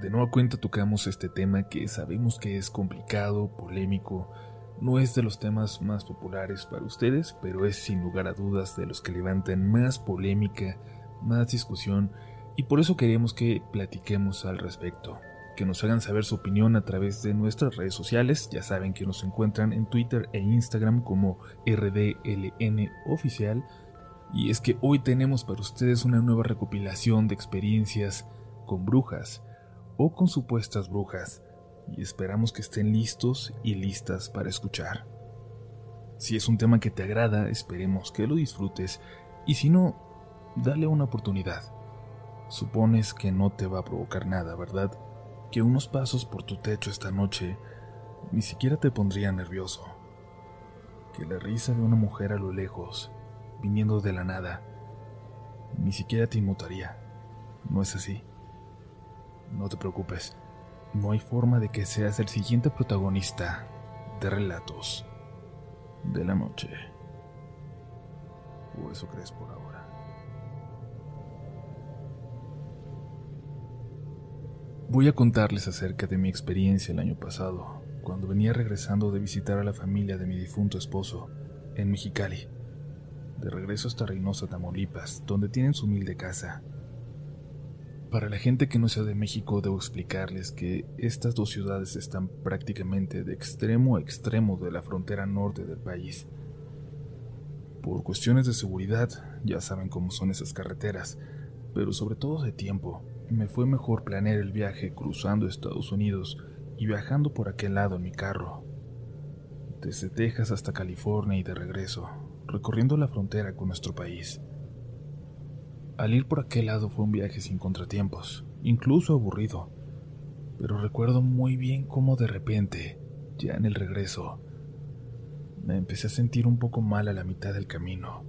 De nueva cuenta tocamos este tema que sabemos que es complicado, polémico, no es de los temas más populares para ustedes, pero es sin lugar a dudas de los que levantan más polémica, más discusión, y por eso queremos que platiquemos al respecto, que nos hagan saber su opinión a través de nuestras redes sociales, ya saben que nos encuentran en Twitter e Instagram como RDLN Oficial, y es que hoy tenemos para ustedes una nueva recopilación de experiencias con brujas, o con supuestas brujas, y esperamos que estén listos y listas para escuchar. Si es un tema que te agrada, esperemos que lo disfrutes, y si no, dale una oportunidad. Supones que no te va a provocar nada, ¿verdad? Que unos pasos por tu techo esta noche ni siquiera te pondría nervioso. Que la risa de una mujer a lo lejos, viniendo de la nada, ni siquiera te inmutaría. ¿No es así? No te preocupes, no hay forma de que seas el siguiente protagonista de relatos de la noche. O eso crees por ahora. Voy a contarles acerca de mi experiencia el año pasado, cuando venía regresando de visitar a la familia de mi difunto esposo en Mexicali, de regreso hasta Reynosa, Tamaulipas, donde tienen su humilde casa. Para la gente que no sea de México, debo explicarles que estas dos ciudades están prácticamente de extremo a extremo de la frontera norte del país. Por cuestiones de seguridad, ya saben cómo son esas carreteras, pero sobre todo de tiempo, me fue mejor planear el viaje cruzando Estados Unidos y viajando por aquel lado en mi carro. Desde Texas hasta California y de regreso, recorriendo la frontera con nuestro país. Al ir por aquel lado fue un viaje sin contratiempos, incluso aburrido, pero recuerdo muy bien cómo de repente, ya en el regreso, me empecé a sentir un poco mal a la mitad del camino.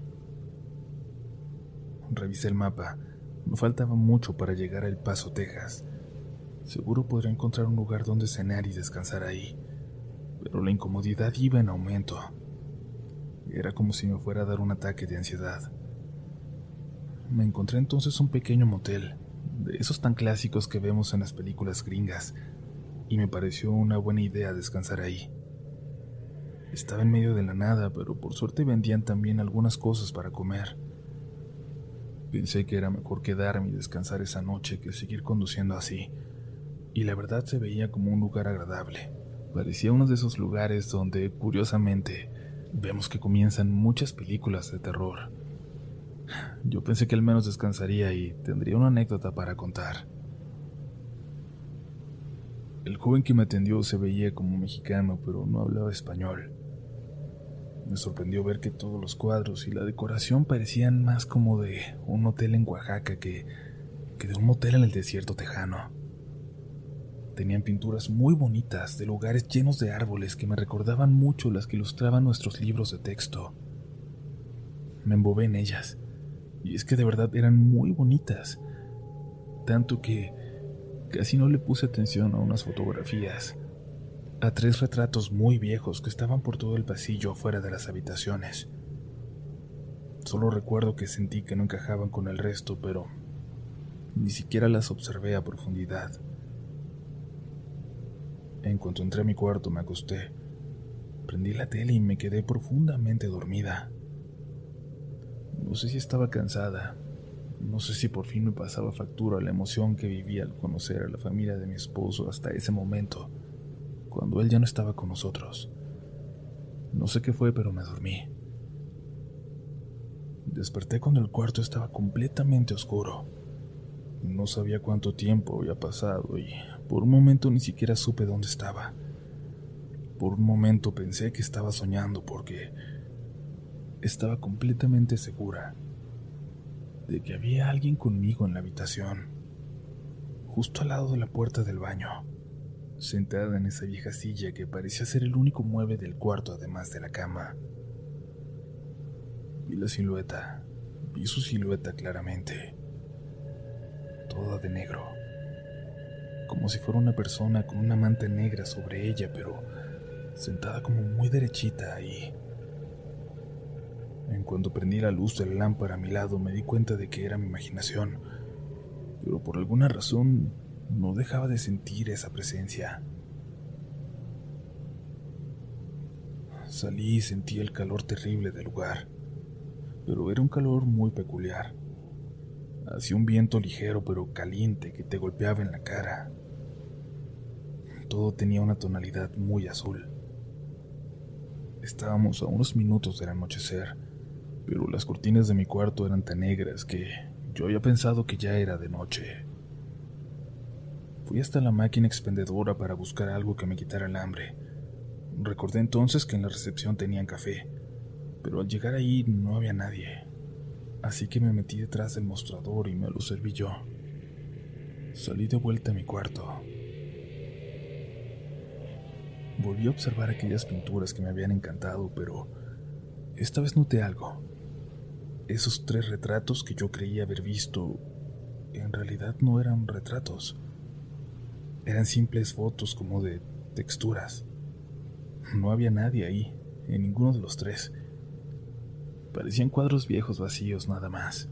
Revisé el mapa, no faltaba mucho para llegar a El Paso, Texas. Seguro podría encontrar un lugar donde cenar y descansar ahí, pero la incomodidad iba en aumento. Era como si me fuera a dar un ataque de ansiedad me encontré entonces un pequeño motel, de esos tan clásicos que vemos en las películas gringas, y me pareció una buena idea descansar ahí. Estaba en medio de la nada, pero por suerte vendían también algunas cosas para comer. Pensé que era mejor quedarme y descansar esa noche que seguir conduciendo así, y la verdad se veía como un lugar agradable. Parecía uno de esos lugares donde, curiosamente, vemos que comienzan muchas películas de terror. Yo pensé que al menos descansaría y tendría una anécdota para contar. El joven que me atendió se veía como mexicano, pero no hablaba español. Me sorprendió ver que todos los cuadros y la decoración parecían más como de un hotel en Oaxaca que, de un motel en el desierto tejano. Tenían pinturas muy bonitas de lugares llenos de árboles que me recordaban mucho las que ilustraban nuestros libros de texto. Me embobé en ellas y es que de verdad eran muy bonitas. Tanto que casi no le puse atención a unas fotografías. A tres retratos muy viejos que estaban por todo el pasillo afuera de las habitaciones. Solo recuerdo que sentí que no encajaban con el resto, pero ni siquiera las observé a profundidad. En cuanto entré a mi cuarto me acosté, prendí la tele y me quedé profundamente dormida. No sé si estaba cansada, no sé si por fin me pasaba factura la emoción que vivía al conocer a la familia de mi esposo hasta ese momento, cuando él ya no estaba con nosotros. No sé qué fue, pero me dormí. Desperté cuando el cuarto estaba completamente oscuro. No sabía cuánto tiempo había pasado y por un momento ni siquiera supe dónde estaba. Por un momento pensé que estaba soñando porque estaba completamente segura de que había alguien conmigo en la habitación, justo al lado de la puerta del baño, sentada en esa vieja silla que parecía ser el único mueble del cuarto además de la cama. Vi la silueta, vi su silueta claramente, toda de negro, como si fuera una persona con una manta negra sobre ella, pero sentada como muy derechita ahí en cuanto prendí la luz de la lámpara a mi lado me di cuenta de que era mi imaginación, pero por alguna razón no dejaba de sentir esa presencia. Salí y sentí el calor terrible del lugar, pero era un calor muy peculiar. Hacía un viento ligero pero caliente que te golpeaba en la cara. Todo tenía una tonalidad muy azul. Estábamos a unos minutos del anochecer, pero las cortinas de mi cuarto eran tan negras que yo había pensado que ya era de noche. Fui hasta la máquina expendedora para buscar algo que me quitara el hambre. Recordé entonces que en la recepción tenían café, pero al llegar ahí no había nadie. Así que me metí detrás del mostrador y me lo serví yo. Salí de vuelta a mi cuarto. Volví a observar aquellas pinturas que me habían encantado, pero esta vez noté algo. Esos tres retratos que yo creía haber visto, en realidad no eran retratos. Eran simples fotos como de texturas. No había nadie ahí, en ninguno de los tres. Parecían cuadros viejos vacíos nada más.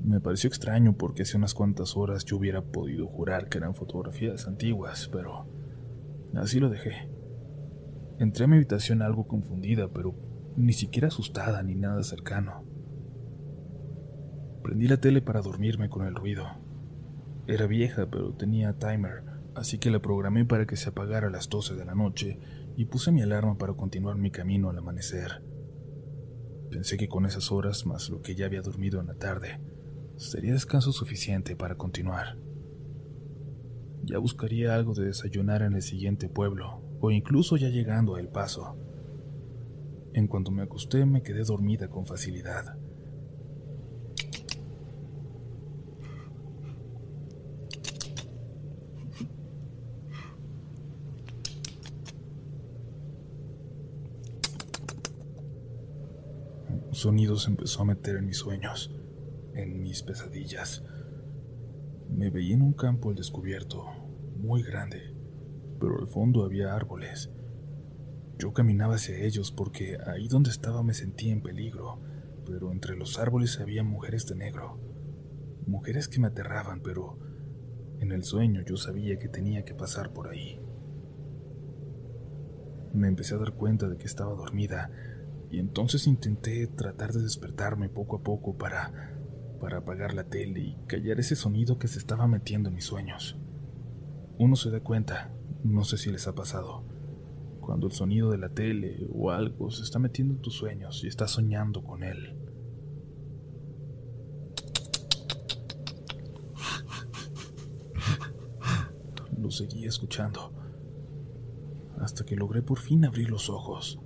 Me pareció extraño porque hace unas cuantas horas yo hubiera podido jurar que eran fotografías antiguas, pero así lo dejé. Entré a mi habitación algo confundida, pero ni siquiera asustada ni nada cercano. Prendí la tele para dormirme con el ruido. Era vieja, pero tenía timer, así que la programé para que se apagara a las 12 de la noche y puse mi alarma para continuar mi camino al amanecer. Pensé que con esas horas, más lo que ya había dormido en la tarde, sería descanso suficiente para continuar. Ya buscaría algo de desayunar en el siguiente pueblo, o incluso ya llegando a El Paso. En cuanto me acosté, me quedé dormida con facilidad. sonido se empezó a meter en mis sueños, en mis pesadillas. Me veía en un campo al descubierto, muy grande, pero al fondo había árboles. Yo caminaba hacia ellos porque ahí donde estaba me sentía en peligro, pero entre los árboles había mujeres de negro, mujeres que me aterraban, pero en el sueño yo sabía que tenía que pasar por ahí. Me empecé a dar cuenta de que estaba dormida y entonces intenté tratar de despertarme poco a poco para para apagar la tele y callar ese sonido que se estaba metiendo en mis sueños. Uno se da cuenta, no sé si les ha pasado, cuando el sonido de la tele o algo se está metiendo en tus sueños y estás soñando con él. Lo seguí escuchando, hasta que logré por fin abrir los ojos.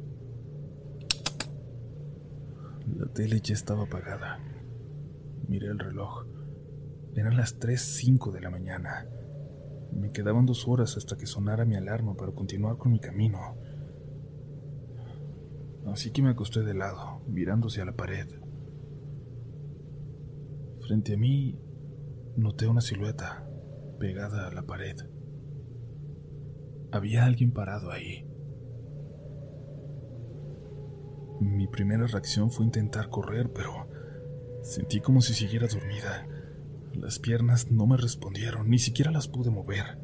La tele ya estaba apagada. Miré el reloj. Eran las 3.05 de la mañana. Me quedaban dos horas hasta que sonara mi alarma para continuar con mi camino. Así que me acosté de lado, mirando hacia la pared. Frente a mí noté una silueta pegada a la pared. Había alguien parado ahí. Mi primera reacción fue intentar correr, pero sentí como si siguiera dormida. Las piernas no me respondieron, ni siquiera las pude mover.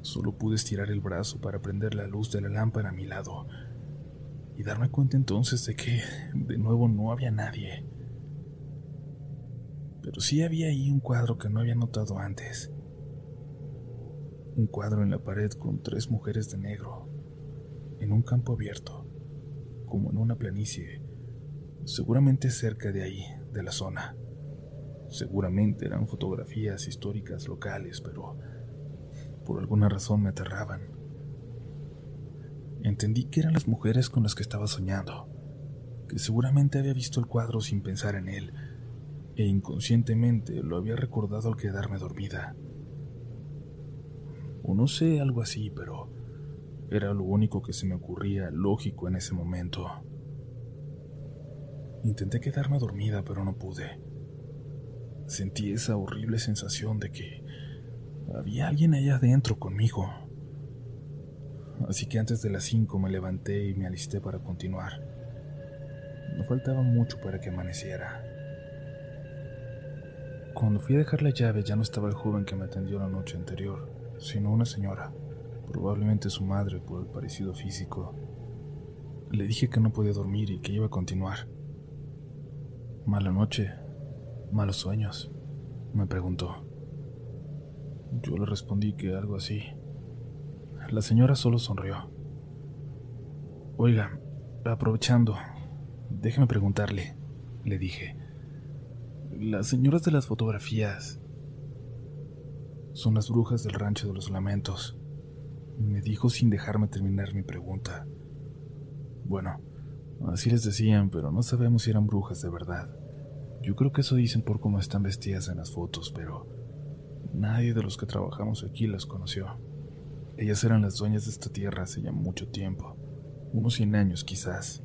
Solo pude estirar el brazo para prender la luz de la lámpara a mi lado y darme cuenta entonces de que de nuevo no había nadie. Pero sí había ahí un cuadro que no había notado antes. Un cuadro en la pared con tres mujeres de negro, en un campo abierto como en una planicie, seguramente cerca de ahí, de la zona. Seguramente eran fotografías históricas locales, pero por alguna razón me aterraban. Entendí que eran las mujeres con las que estaba soñando, que seguramente había visto el cuadro sin pensar en él, e inconscientemente lo había recordado al quedarme dormida. O no sé, algo así, pero era lo único que se me ocurría lógico en ese momento. Intenté quedarme dormida, pero no pude. Sentí esa horrible sensación de que había alguien allá adentro conmigo. Así que antes de las cinco me levanté y me alisté para continuar. No faltaba mucho para que amaneciera. Cuando fui a dejar la llave ya no estaba el joven que me atendió la noche anterior, sino una señora, probablemente su madre por el parecido físico. Le dije que no podía dormir y que iba a continuar. Mala noche, malos sueños, me preguntó. Yo le respondí que algo así. La señora solo sonrió. Oiga, aprovechando, déjeme preguntarle, le dije. Las señoras de las fotografías son las brujas del rancho de los lamentos, me dijo sin dejarme terminar mi pregunta. Bueno, así les decían, pero no sabemos si eran brujas de verdad. Yo creo que eso dicen por cómo están vestidas en las fotos, pero nadie de los que trabajamos aquí las conoció. Ellas eran las dueñas de esta tierra hace ya mucho tiempo, unos 100 años quizás.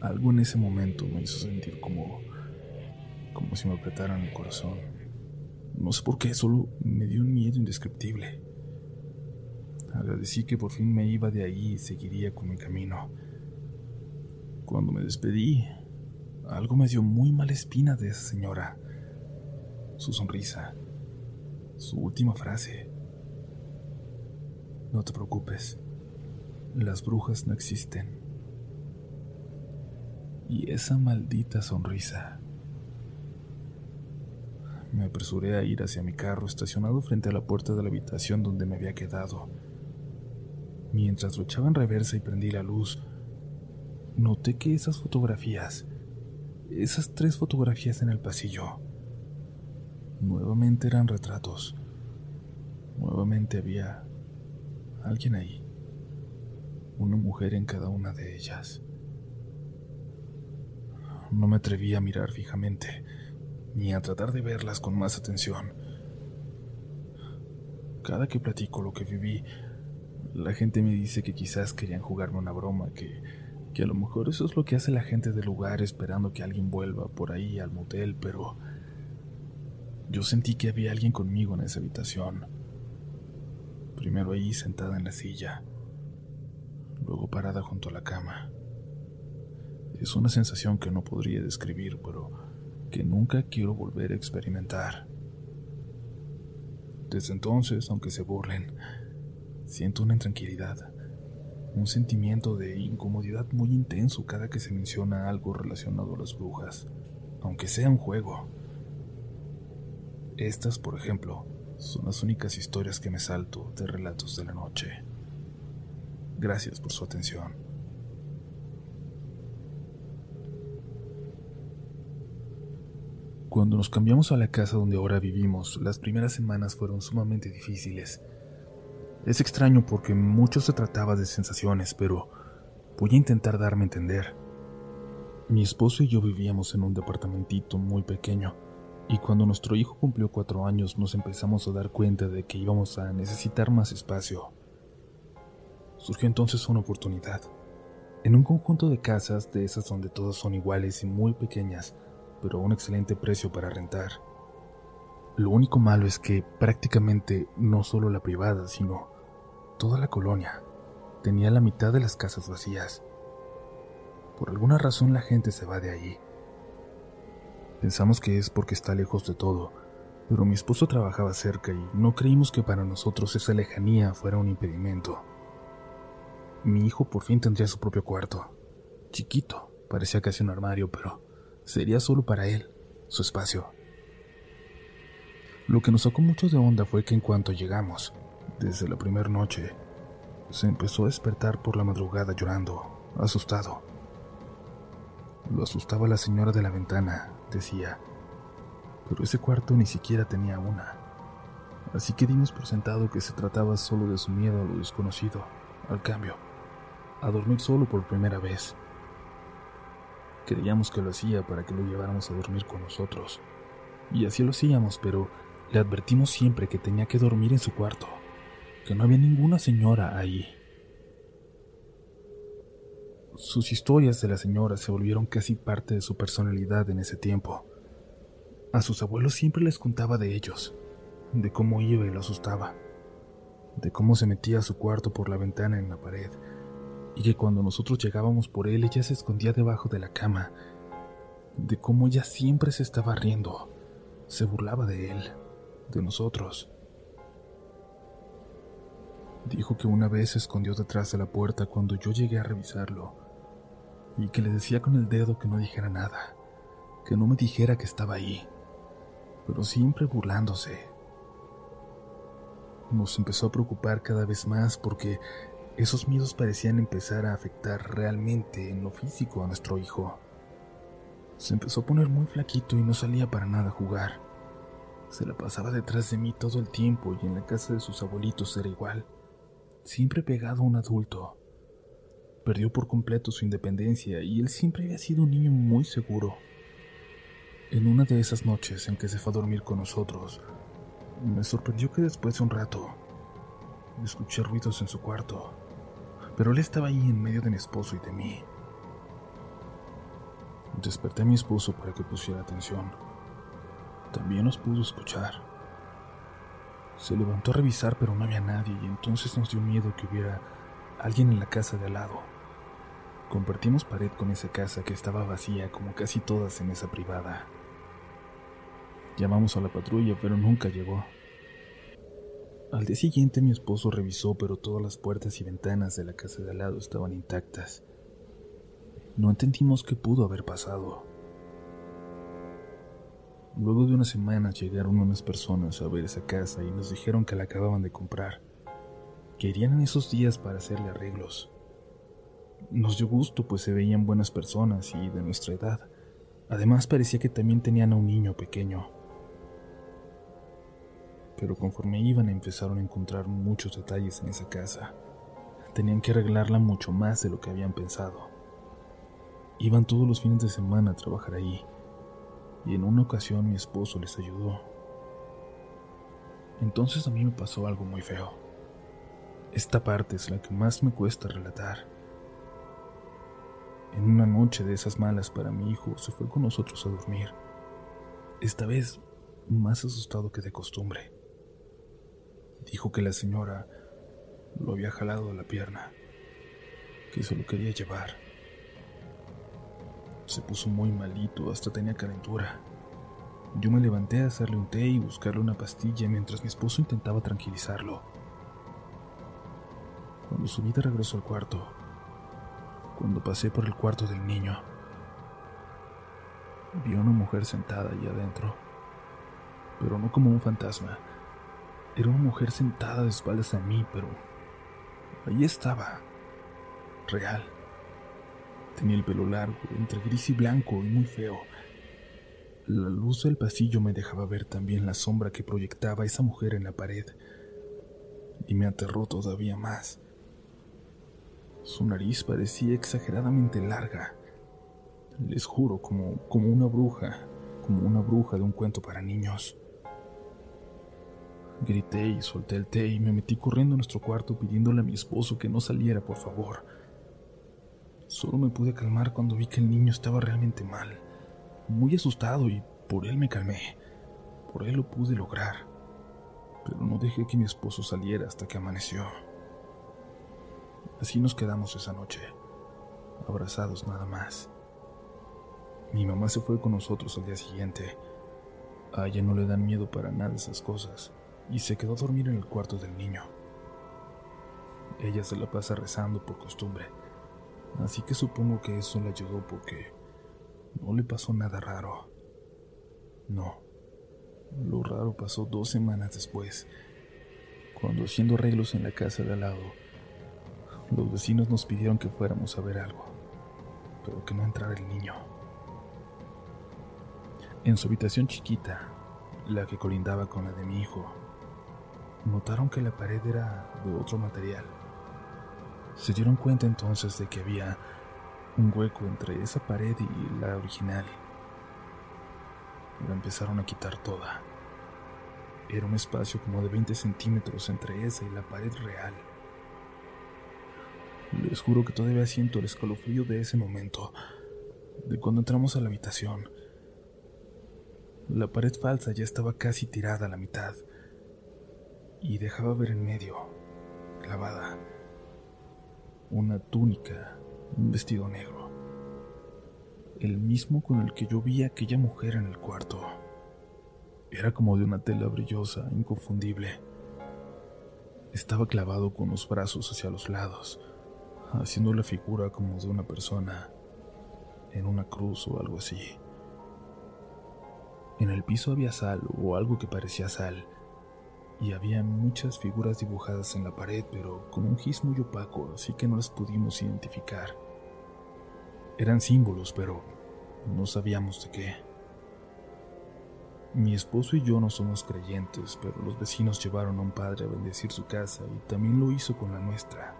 Algo en ese momento me hizo sentir como como si me apretaran el corazón. No sé por qué, solo me dio un miedo indescriptible. Agradecí que por fin me iba de ahí y seguiría con mi camino. Cuando me despedí, algo me dio muy mala espina de esa señora. Su sonrisa, su última frase. No te preocupes, las brujas no existen. Y esa maldita sonrisa. Me apresuré a ir hacia mi carro estacionado frente a la puerta de la habitación donde me había quedado. Mientras lo echaba en reversa y prendí la luz, noté que esas fotografías, esas tres fotografías en el pasillo, Nuevamente eran retratos. Nuevamente había alguien ahí. Una mujer en cada una de ellas. No me atreví a mirar fijamente, ni a tratar de verlas con más atención. Cada que platico lo que viví, la gente me dice que quizás querían jugarme una broma, que, que a lo mejor eso es lo que hace la gente del lugar esperando que alguien vuelva por ahí al motel, pero yo sentí que había alguien conmigo en esa habitación. Primero ahí sentada en la silla, luego parada junto a la cama. Es una sensación que no podría describir, pero que nunca quiero volver a experimentar. Desde entonces, aunque se burlen, siento una intranquilidad, un sentimiento de incomodidad muy intenso cada que se menciona algo relacionado a las brujas, aunque sea un juego. Estas, por ejemplo, son las únicas historias que me salto de relatos de la noche. Gracias por su atención. Cuando nos cambiamos a la casa donde ahora vivimos, las primeras semanas fueron sumamente difíciles. Es extraño porque mucho se trataba de sensaciones, pero voy a intentar darme a entender. Mi esposo y yo vivíamos en un departamentito muy pequeño y cuando nuestro hijo cumplió cuatro años nos empezamos a dar cuenta de que íbamos a necesitar más espacio. Surgió entonces una oportunidad. En un conjunto de casas de esas donde todas son iguales y muy pequeñas, pero a un excelente precio para rentar. Lo único malo es que prácticamente no solo la privada, sino toda la colonia tenía la mitad de las casas vacías. Por alguna razón la gente se va de allí Pensamos que es porque está lejos de todo, pero mi esposo trabajaba cerca y no creímos que para nosotros esa lejanía fuera un impedimento. Mi hijo por fin tendría su propio cuarto. Chiquito, parecía casi un armario, pero sería solo para él, su espacio. Lo que nos sacó mucho de onda fue que en cuanto llegamos, desde la primera noche, se empezó a despertar por la madrugada llorando, asustado. Lo asustaba la señora de la ventana, decía, pero ese cuarto ni siquiera tenía una. Así que dimos por sentado que se trataba solo de su miedo a lo desconocido, al cambio, a dormir solo por primera vez. Creíamos que lo hacía para que lo lleváramos a dormir con nosotros. Y así lo hacíamos, pero le advertimos siempre que tenía que dormir en su cuarto, que no había ninguna señora ahí. Sus historias de la señora se volvieron casi parte de su personalidad en ese tiempo. A sus abuelos siempre les contaba de ellos, de cómo iba y lo asustaba, de cómo se metía a su cuarto por la ventana en la pared, y que cuando nosotros llegábamos por él ella se escondía debajo de la cama, de cómo ella siempre se estaba riendo, se burlaba de él, de nosotros. Dijo que una vez se escondió detrás de la puerta cuando yo llegué a revisarlo y que le decía con el dedo que no dijera nada, que no me dijera que estaba ahí, pero siempre burlándose. Nos empezó a preocupar cada vez más porque esos miedos parecían empezar a afectar realmente en lo físico a nuestro hijo. Se empezó a poner muy flaquito y no salía para nada a jugar. Se la pasaba detrás de mí todo el tiempo y en la casa de sus abuelitos era igual siempre pegado a un adulto. Perdió por completo su independencia y él siempre había sido un niño muy seguro. En una de esas noches en que se fue a dormir con nosotros, me sorprendió que después de un rato escuché ruidos en su cuarto, pero él estaba ahí en medio de mi esposo y de mí. Desperté a mi esposo para que pusiera atención. También nos pudo escuchar. Se levantó a revisar, pero no había nadie, y entonces nos dio miedo que hubiera alguien en la casa de al lado. Compartimos pared con esa casa que estaba vacía, como casi todas en esa privada. Llamamos a la patrulla, pero nunca llegó. Al día siguiente mi esposo revisó, pero todas las puertas y ventanas de la casa de al lado estaban intactas. No entendimos qué pudo haber pasado. Luego de unas semanas llegaron unas personas a ver esa casa y nos dijeron que la acababan de comprar, que irían en esos días para hacerle arreglos. Nos dio gusto pues se veían buenas personas y de nuestra edad. Además parecía que también tenían a un niño pequeño. Pero conforme iban empezaron a encontrar muchos detalles en esa casa. Tenían que arreglarla mucho más de lo que habían pensado. Iban todos los fines de semana a trabajar ahí y en una ocasión mi esposo les ayudó. Entonces a mí me pasó algo muy feo. Esta parte es la que más me cuesta relatar. En una noche de esas malas para mi hijo se fue con nosotros a dormir. Esta vez más asustado que de costumbre. Dijo que la señora lo había jalado de la pierna, que se lo quería llevar. Se puso muy malito, hasta tenía calentura. Yo me levanté a hacerle un té y buscarle una pastilla mientras mi esposo intentaba tranquilizarlo. Cuando subí de regreso al cuarto, cuando pasé por el cuarto del niño, vi a una mujer sentada allá adentro, pero no como un fantasma. Era una mujer sentada de espaldas a mí, pero ahí estaba, real. Tenía el pelo largo, entre gris y blanco y muy feo. La luz del pasillo me dejaba ver también la sombra que proyectaba esa mujer en la pared. Y me aterró todavía más. Su nariz parecía exageradamente larga. Les juro, como, como una bruja, como una bruja de un cuento para niños. Grité y solté el té y me metí corriendo a nuestro cuarto pidiéndole a mi esposo que no saliera, por favor. Solo me pude calmar cuando vi que el niño estaba realmente mal, muy asustado y por él me calmé. Por él lo pude lograr. Pero no dejé que mi esposo saliera hasta que amaneció. Así nos quedamos esa noche, abrazados nada más. Mi mamá se fue con nosotros al día siguiente. A ella no le dan miedo para nada esas cosas y se quedó a dormir en el cuarto del niño. Ella se la pasa rezando por costumbre Así que supongo que eso le ayudó porque no le pasó nada raro. No. Lo raro pasó dos semanas después, cuando haciendo arreglos en la casa de al lado, los vecinos nos pidieron que fuéramos a ver algo, pero que no entrara el niño. En su habitación chiquita, la que colindaba con la de mi hijo, notaron que la pared era de otro material se dieron cuenta entonces de que había un hueco entre esa pared y la original. La empezaron a quitar toda. Era un espacio como de 20 centímetros entre esa y la pared real. Les juro que todavía siento el escalofrío de ese momento, de cuando entramos a la habitación. La pared falsa ya estaba casi tirada a la mitad y dejaba ver en medio, clavada, una túnica, un vestido negro. el mismo con el que yo vi a aquella mujer en el cuarto. Era como de una tela brillosa, inconfundible. Estaba clavado con los brazos hacia los lados, haciendo la figura como de una persona en una cruz o algo así. En el piso había sal o algo que parecía sal, y había muchas figuras dibujadas en la pared, pero con un gis muy opaco, así que no las pudimos identificar. Eran símbolos, pero no sabíamos de qué. Mi esposo y yo no somos creyentes, pero los vecinos llevaron a un padre a bendecir su casa y también lo hizo con la nuestra.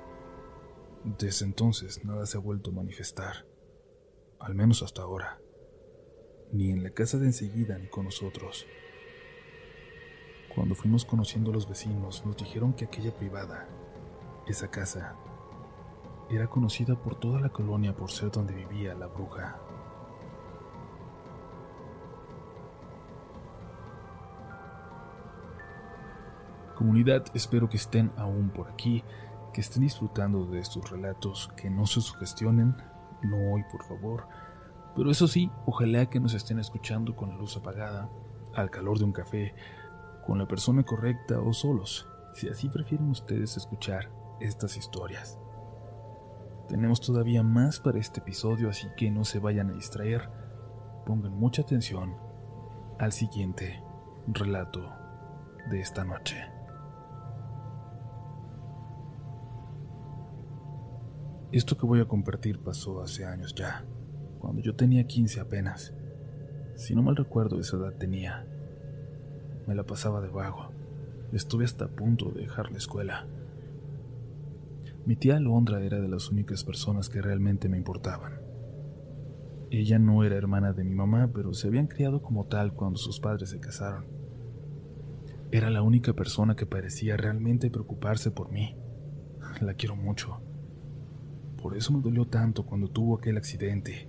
Desde entonces nada se ha vuelto a manifestar, al menos hasta ahora, ni en la casa de enseguida ni con nosotros. Cuando fuimos conociendo a los vecinos, nos dijeron que aquella privada, esa casa, era conocida por toda la colonia por ser donde vivía la bruja. Comunidad, espero que estén aún por aquí, que estén disfrutando de estos relatos, que no se sugestionen, no hoy por favor, pero eso sí, ojalá que nos estén escuchando con la luz apagada, al calor de un café, con la persona correcta o solos, si así prefieren ustedes escuchar estas historias. Tenemos todavía más para este episodio, así que no se vayan a distraer, pongan mucha atención al siguiente relato de esta noche. Esto que voy a compartir pasó hace años ya, cuando yo tenía 15 apenas. Si no mal recuerdo, esa edad tenía. Me la pasaba de vago. Estuve hasta a punto de dejar la escuela. Mi tía Alondra era de las únicas personas que realmente me importaban. Ella no era hermana de mi mamá, pero se habían criado como tal cuando sus padres se casaron. Era la única persona que parecía realmente preocuparse por mí. La quiero mucho. Por eso me dolió tanto cuando tuvo aquel accidente,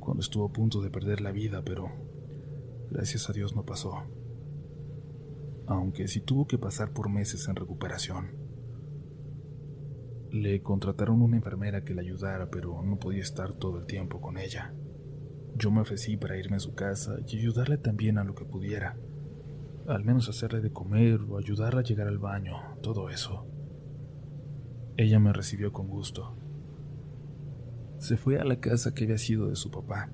cuando estuvo a punto de perder la vida, pero gracias a Dios no pasó. Aunque sí tuvo que pasar por meses en recuperación. Le contrataron una enfermera que la ayudara, pero no podía estar todo el tiempo con ella. Yo me ofrecí para irme a su casa y ayudarle también a lo que pudiera. Al menos hacerle de comer o ayudarla a llegar al baño, todo eso. Ella me recibió con gusto se fue a la casa que había sido de su papá.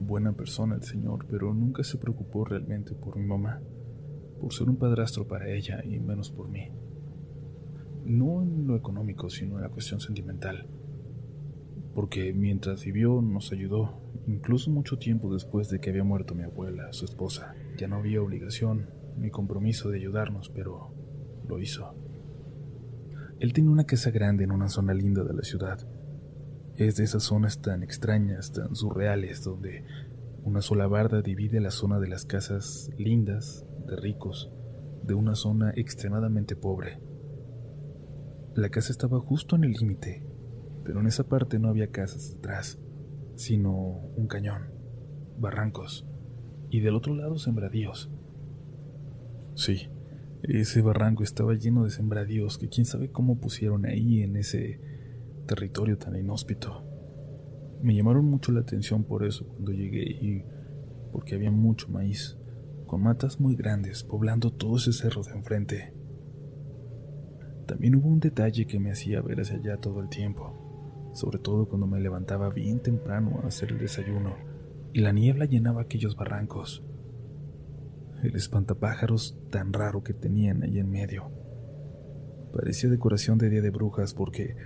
Buena persona el señor, pero nunca se preocupó realmente por mi mamá, por ser un padrastro para ella y menos por mí. No en lo económico, sino en la cuestión sentimental. Porque mientras vivió nos ayudó, incluso mucho tiempo después de que había muerto mi abuela, su esposa. Ya no había obligación ni compromiso de ayudarnos, pero lo hizo. Él tenía una casa grande en una zona linda de la ciudad es de esas zonas tan extrañas, tan surreales, donde una sola barda divide la zona de las casas lindas, de ricos, de una zona extremadamente pobre. La casa estaba justo en el límite, pero en esa parte no había casas detrás, sino un cañón, barrancos, y del otro lado sembradíos. Sí, ese barranco estaba lleno de sembradíos que quién sabe cómo pusieron ahí en ese territorio tan inhóspito. Me llamaron mucho la atención por eso cuando llegué y porque había mucho maíz, con matas muy grandes poblando todo ese cerro de enfrente. También hubo un detalle que me hacía ver hacia allá todo el tiempo, sobre todo cuando me levantaba bien temprano a hacer el desayuno y la niebla llenaba aquellos barrancos. El espantapájaros tan raro que tenían ahí en medio. Parecía decoración de Día de Brujas porque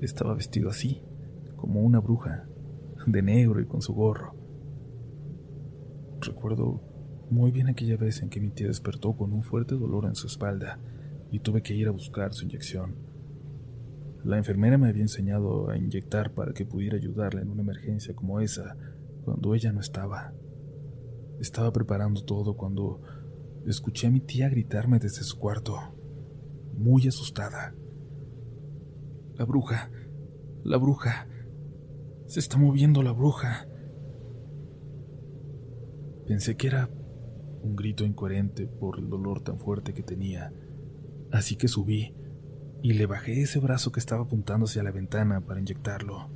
estaba vestido así, como una bruja, de negro y con su gorro. Recuerdo muy bien aquella vez en que mi tía despertó con un fuerte dolor en su espalda y tuve que ir a buscar su inyección. La enfermera me había enseñado a inyectar para que pudiera ayudarla en una emergencia como esa cuando ella no estaba. Estaba preparando todo cuando escuché a mi tía gritarme desde su cuarto, muy asustada. La bruja. La bruja. Se está moviendo la bruja. Pensé que era un grito incoherente por el dolor tan fuerte que tenía, así que subí y le bajé ese brazo que estaba apuntando hacia la ventana para inyectarlo.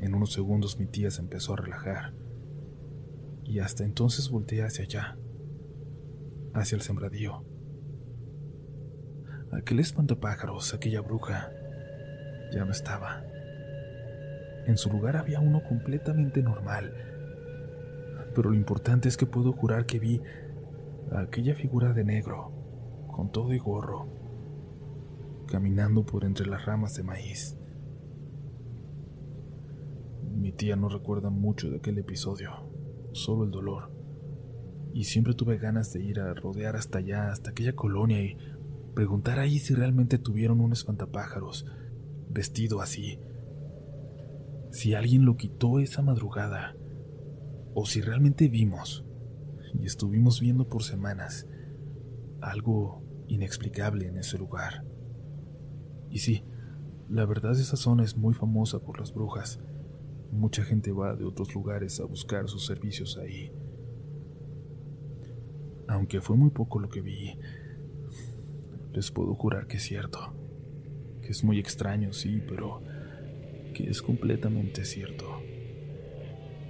En unos segundos mi tía se empezó a relajar. Y hasta entonces volteé hacia allá, hacia el sembradío. Aquel espantapájaros, aquella bruja, ya no estaba. En su lugar había uno completamente normal. Pero lo importante es que puedo jurar que vi a aquella figura de negro, con todo y gorro, caminando por entre las ramas de maíz. Mi tía no recuerda mucho de aquel episodio, solo el dolor. Y siempre tuve ganas de ir a rodear hasta allá, hasta aquella colonia y preguntar ahí si realmente tuvieron un espantapájaros vestido así. Si alguien lo quitó esa madrugada, o si realmente vimos, y estuvimos viendo por semanas, algo inexplicable en ese lugar. Y sí, la verdad esa zona es muy famosa por las brujas. Mucha gente va de otros lugares a buscar sus servicios ahí. Aunque fue muy poco lo que vi, les puedo jurar que es cierto. Que es muy extraño, sí, pero que es completamente cierto.